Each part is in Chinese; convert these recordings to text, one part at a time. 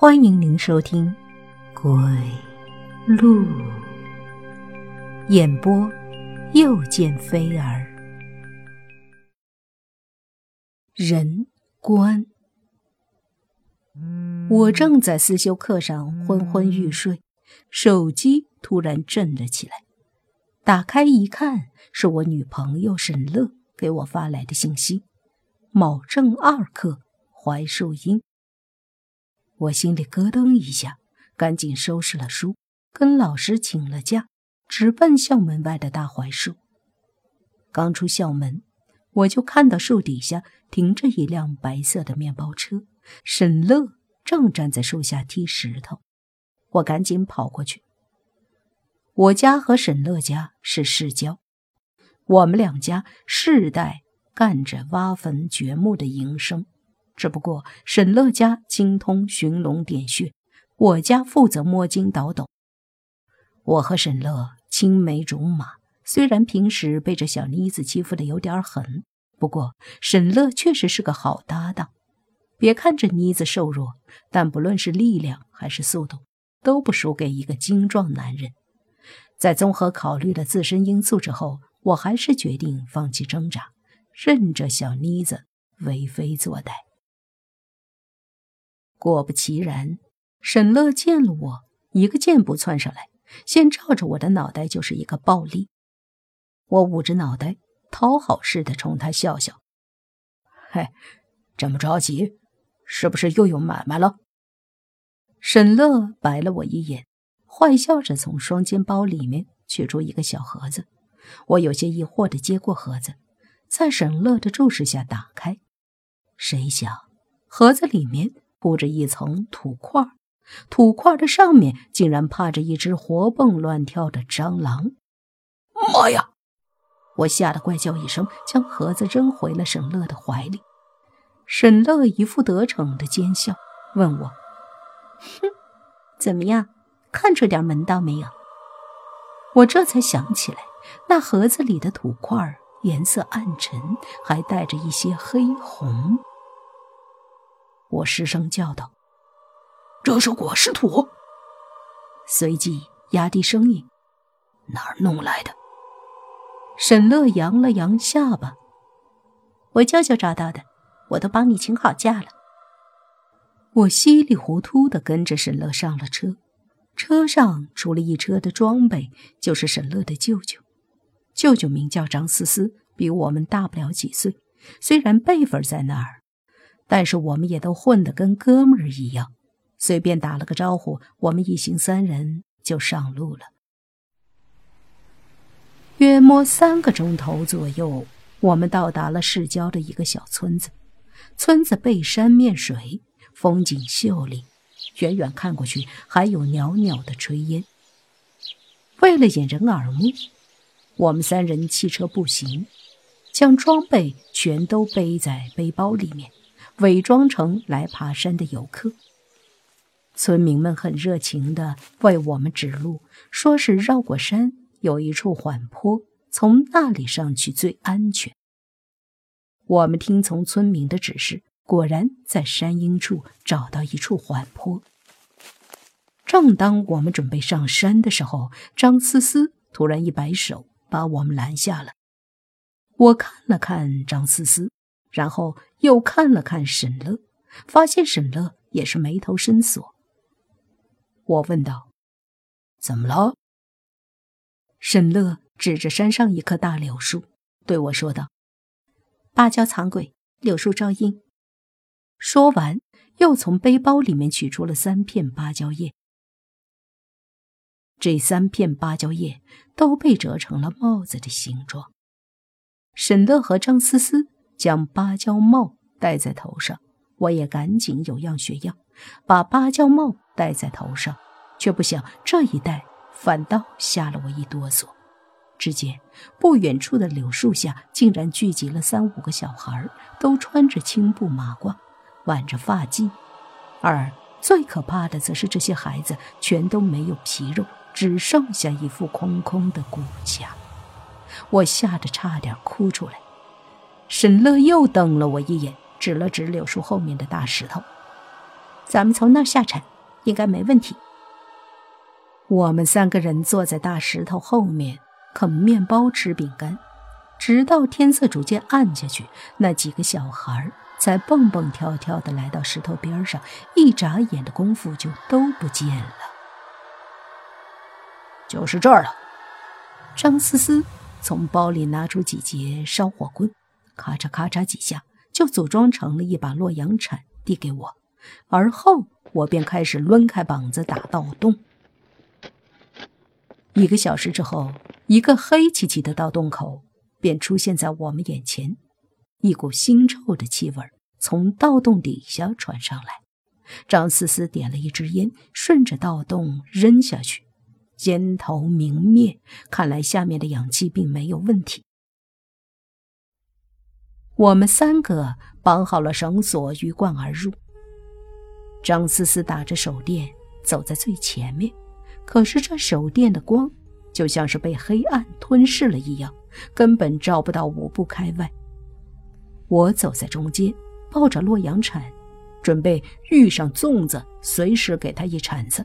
欢迎您收听《鬼路》演播，又见飞儿。人关，我正在思修课上昏昏欲睡，手机突然震了起来。打开一看，是我女朋友沈乐给我发来的信息：“卯正二刻，槐树荫。”我心里咯噔一下，赶紧收拾了书，跟老师请了假，直奔校门外的大槐树。刚出校门，我就看到树底下停着一辆白色的面包车，沈乐正站在树下踢石头。我赶紧跑过去。我家和沈乐家是世交，我们两家世代干着挖坟掘墓的营生。只不过沈乐家精通寻龙点穴，我家负责摸金倒斗。我和沈乐青梅竹马，虽然平时被这小妮子欺负的有点狠，不过沈乐确实是个好搭档。别看这妮子瘦弱，但不论是力量还是速度，都不输给一个精壮男人。在综合考虑了自身因素之后，我还是决定放弃挣扎，任这小妮子为非作歹。果不其然，沈乐见了我，一个箭步窜上来，先照着我的脑袋就是一个暴力。我捂着脑袋，讨好似的冲他笑笑：“嘿，这么着急，是不是又有买卖了？”沈乐白了我一眼，坏笑着从双肩包里面取出一个小盒子。我有些疑惑的接过盒子，在沈乐的注视下打开，谁想盒子里面……铺着一层土块，土块的上面竟然趴着一只活蹦乱跳的蟑螂！妈呀！我吓得怪叫一声，将盒子扔回了沈乐的怀里。沈乐一副得逞的奸笑，问我：“哼，怎么样？看出点门道没有？”我这才想起来，那盒子里的土块颜色暗沉，还带着一些黑红。我失声叫道：“这是果实土。”随即压低声音：“哪儿弄来的？”沈乐扬了扬下巴：“我舅舅找到的，我都帮你请好假了。”我稀里糊涂的跟着沈乐上了车。车上除了一车的装备，就是沈乐的舅舅。舅舅名叫张思思，比我们大不了几岁，虽然辈分在那儿。但是我们也都混得跟哥们儿一样，随便打了个招呼，我们一行三人就上路了。约摸三个钟头左右，我们到达了市郊的一个小村子。村子背山面水，风景秀丽，远远看过去还有袅袅的炊烟。为了掩人耳目，我们三人弃车步行，将装备全都背在背包里面。伪装成来爬山的游客，村民们很热情地为我们指路，说是绕过山有一处缓坡，从那里上去最安全。我们听从村民的指示，果然在山阴处找到一处缓坡。正当我们准备上山的时候，张思思突然一摆手，把我们拦下了。我看了看张思思。然后又看了看沈乐，发现沈乐也是眉头深锁。我问道：“怎么了？”沈乐指着山上一棵大柳树，对我说道：“芭蕉藏鬼，柳树招阴。”说完，又从背包里面取出了三片芭蕉叶。这三片芭蕉叶都被折成了帽子的形状。沈乐和张思思。将芭蕉帽戴在头上，我也赶紧有样学样，把芭蕉帽戴在头上，却不想这一戴反倒吓了我一哆嗦。只见不远处的柳树下竟然聚集了三五个小孩，都穿着青布马褂，挽着发髻，而最可怕的则是这些孩子全都没有皮肉，只剩下一副空空的骨架，我吓得差点哭出来。沈乐又瞪了我一眼，指了指柳树后面的大石头：“咱们从那儿下铲，应该没问题。我们三个人坐在大石头后面啃面包、吃饼干，直到天色逐渐暗下去，那几个小孩才蹦蹦跳跳的来到石头边上，一眨眼的功夫就都不见了。就是这儿了。张思思从包里拿出几节烧火棍，咔嚓咔嚓几下就组装成了一把洛阳铲，递给我。而后我便开始抡开膀子打盗洞。一个小时之后，一个黑漆漆的盗洞口便出现在我们眼前，一股腥臭的气味从盗洞底下传上来。张思思点了一支烟，顺着盗洞扔下去，烟头明灭，看来下面的氧气并没有问题。我们三个绑好了绳索，鱼贯而入。张思思打着手电走在最前面。可是这手电的光，就像是被黑暗吞噬了一样，根本照不到五步开外。我走在中间，抱着洛阳铲，准备遇上粽子，随时给他一铲子。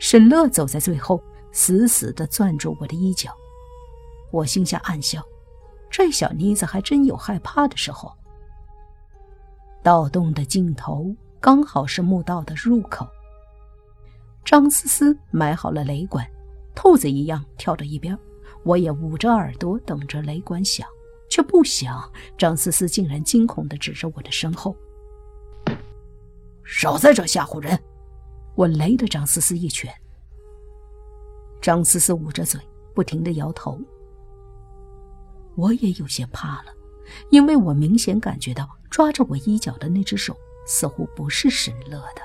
沈乐走在最后，死死地攥住我的衣角。我心下暗笑，这小妮子还真有害怕的时候。盗洞的尽头刚好是墓道的入口。张思思埋好了雷管，兔子一样跳到一边。我也捂着耳朵等着雷管响，却不想张思思竟然惊恐地指着我的身后：“少在这吓唬人！”我雷了张思思一拳。张思思捂着嘴，不停地摇头。我也有些怕了，因为我明显感觉到抓着我衣角的那只手似乎不是沈乐的。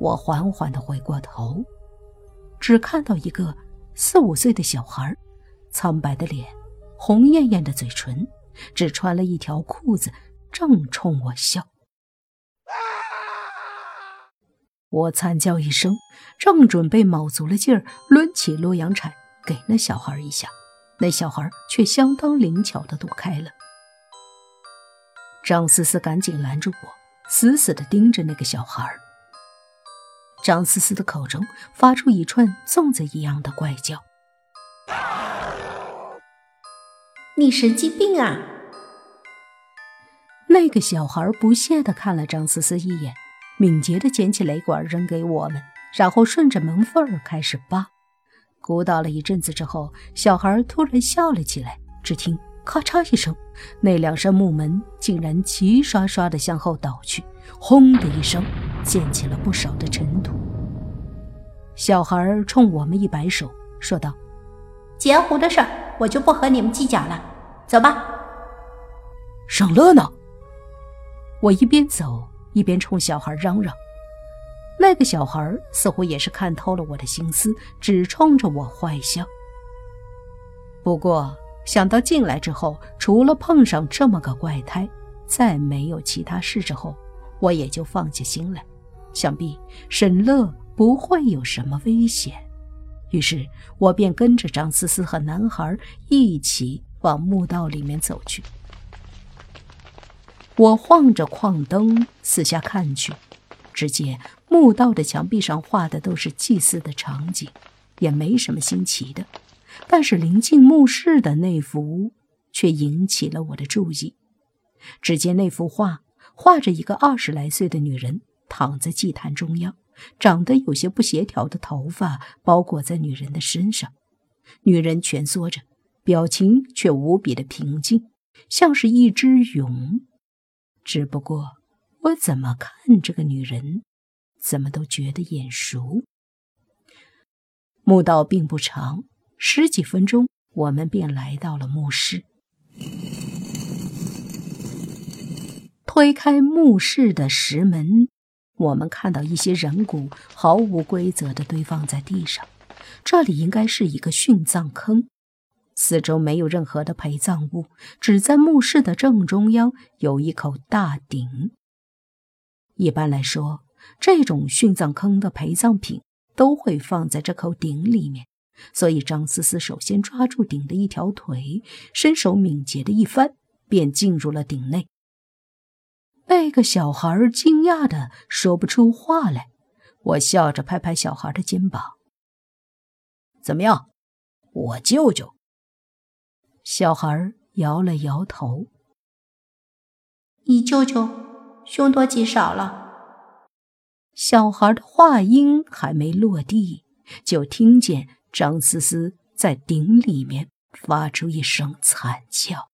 我缓缓地回过头，只看到一个四五岁的小孩，苍白的脸，红艳艳的嘴唇，只穿了一条裤子，正冲我笑。我惨叫一声，正准备卯足了劲儿抡起洛阳铲给那小孩一下，那小孩却相当灵巧地躲开了。张思思赶紧拦住我，死死地盯着那个小孩。张思思的口中发出一串粽子一样的怪叫：“你神经病啊！”那个小孩不屑地看了张思思一眼，敏捷地捡起雷管扔给我们，然后顺着门缝儿开始扒。鼓捣了一阵子之后，小孩突然笑了起来。只听咔嚓一声，那两扇木门竟然齐刷刷地向后倒去，轰的一声。溅起了不少的尘土。小孩冲我们一摆手，说道：“截胡的事儿，我就不和你们计较了，走吧。”省乐呢？我一边走一边冲小孩嚷嚷。那个小孩似乎也是看透了我的心思，只冲着我坏笑。不过想到进来之后，除了碰上这么个怪胎，再没有其他事之后，我也就放下心来。想必沈乐不会有什么危险，于是我便跟着张思思和男孩一起往墓道里面走去。我晃着矿灯四下看去，只见墓道的墙壁上画的都是祭祀的场景，也没什么新奇的。但是临近墓室的那幅却引起了我的注意。只见那幅画画着一个二十来岁的女人。躺在祭坛中央，长得有些不协调的头发包裹在女人的身上，女人蜷缩着，表情却无比的平静，像是一只蛹。只不过我怎么看这个女人，怎么都觉得眼熟。墓道并不长，十几分钟，我们便来到了墓室。推开墓室的石门。我们看到一些人骨毫无规则地堆放在地上，这里应该是一个殉葬坑，四周没有任何的陪葬物，只在墓室的正中央有一口大鼎。一般来说，这种殉葬坑的陪葬品都会放在这口鼎里面，所以张思思首先抓住鼎的一条腿，身手敏捷的一翻，便进入了鼎内。那个小孩惊讶的说不出话来。我笑着拍拍小孩的肩膀：“怎么样，我舅舅？”小孩摇了摇头：“你舅舅凶多吉少了。”小孩的话音还没落地，就听见张思思在顶里面发出一声惨叫。